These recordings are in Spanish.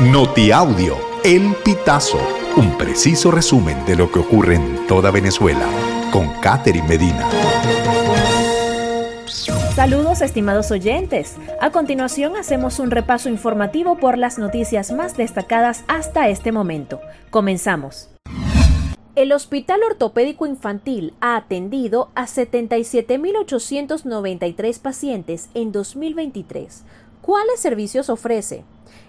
Notiaudio, El Pitazo, un preciso resumen de lo que ocurre en toda Venezuela, con Catherine Medina. Saludos estimados oyentes. A continuación hacemos un repaso informativo por las noticias más destacadas hasta este momento. Comenzamos. El Hospital Ortopédico Infantil ha atendido a 77.893 pacientes en 2023. ¿Cuáles servicios ofrece?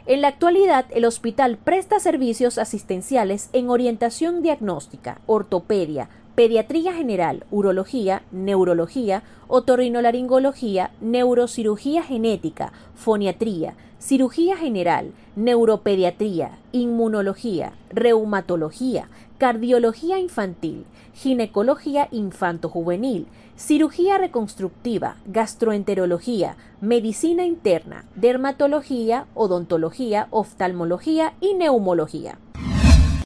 En la actualidad, el hospital presta servicios asistenciales en orientación diagnóstica, ortopedia, pediatría general, urología, neurología, otorrinolaringología, neurocirugía genética, foniatría, cirugía general, neuropediatría, inmunología, reumatología, cardiología infantil, ginecología infanto-juvenil, cirugía reconstructiva, gastroenterología, medicina interna, dermatología, odontología, oftalmología y neumología.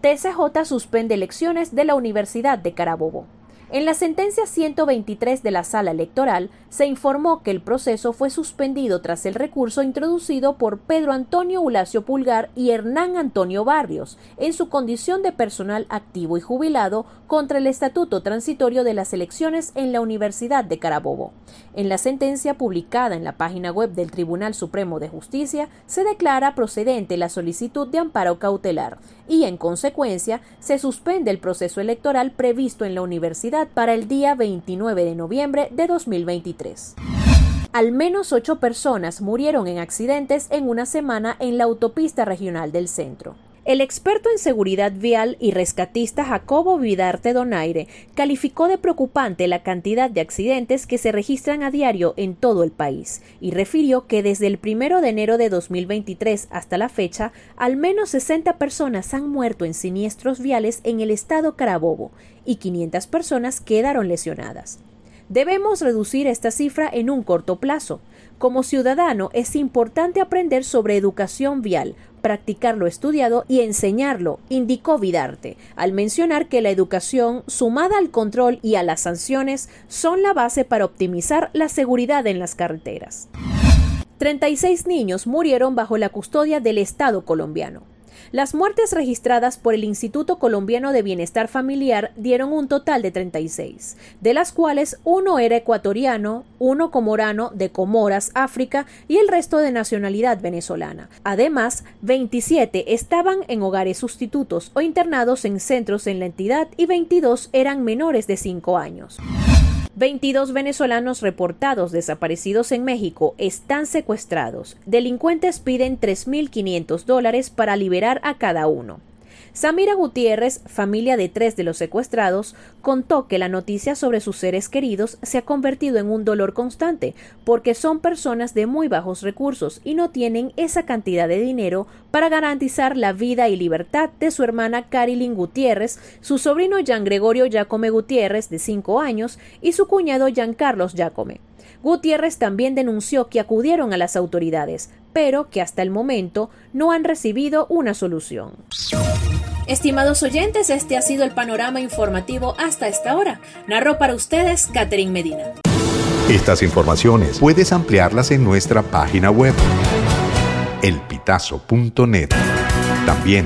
TCJ suspende elecciones de la Universidad de Carabobo. En la sentencia 123 de la sala electoral se informó que el proceso fue suspendido tras el recurso introducido por Pedro Antonio Ulacio Pulgar y Hernán Antonio Barrios en su condición de personal activo y jubilado contra el estatuto transitorio de las elecciones en la Universidad de Carabobo. En la sentencia publicada en la página web del Tribunal Supremo de Justicia se declara procedente la solicitud de amparo cautelar y en consecuencia se suspende el proceso electoral previsto en la universidad para el día 29 de noviembre de 2023. Al menos ocho personas murieron en accidentes en una semana en la autopista regional del centro. El experto en seguridad vial y rescatista Jacobo Vidarte Donaire calificó de preocupante la cantidad de accidentes que se registran a diario en todo el país y refirió que desde el primero de enero de 2023 hasta la fecha, al menos 60 personas han muerto en siniestros viales en el estado Carabobo y 500 personas quedaron lesionadas. Debemos reducir esta cifra en un corto plazo. Como ciudadano es importante aprender sobre educación vial, practicar lo estudiado y enseñarlo, indicó Vidarte, al mencionar que la educación, sumada al control y a las sanciones, son la base para optimizar la seguridad en las carreteras. 36 niños murieron bajo la custodia del Estado colombiano. Las muertes registradas por el Instituto Colombiano de Bienestar Familiar dieron un total de 36, de las cuales uno era ecuatoriano, uno comorano de Comoras, África y el resto de nacionalidad venezolana. Además, 27 estaban en hogares sustitutos o internados en centros en la entidad y 22 eran menores de 5 años. 22 venezolanos reportados desaparecidos en México están secuestrados. Delincuentes piden 3.500 dólares para liberar a cada uno. Samira Gutiérrez, familia de tres de los secuestrados, contó que la noticia sobre sus seres queridos se ha convertido en un dolor constante, porque son personas de muy bajos recursos y no tienen esa cantidad de dinero para garantizar la vida y libertad de su hermana Carilyn Gutiérrez, su sobrino Jean Gregorio Jacome Gutiérrez, de cinco años, y su cuñado Jean Carlos Jacome. Gutiérrez también denunció que acudieron a las autoridades, pero que hasta el momento no han recibido una solución. Estimados oyentes, este ha sido el panorama informativo hasta esta hora. Narró para ustedes Catherine Medina. Estas informaciones puedes ampliarlas en nuestra página web elpitazo.net. También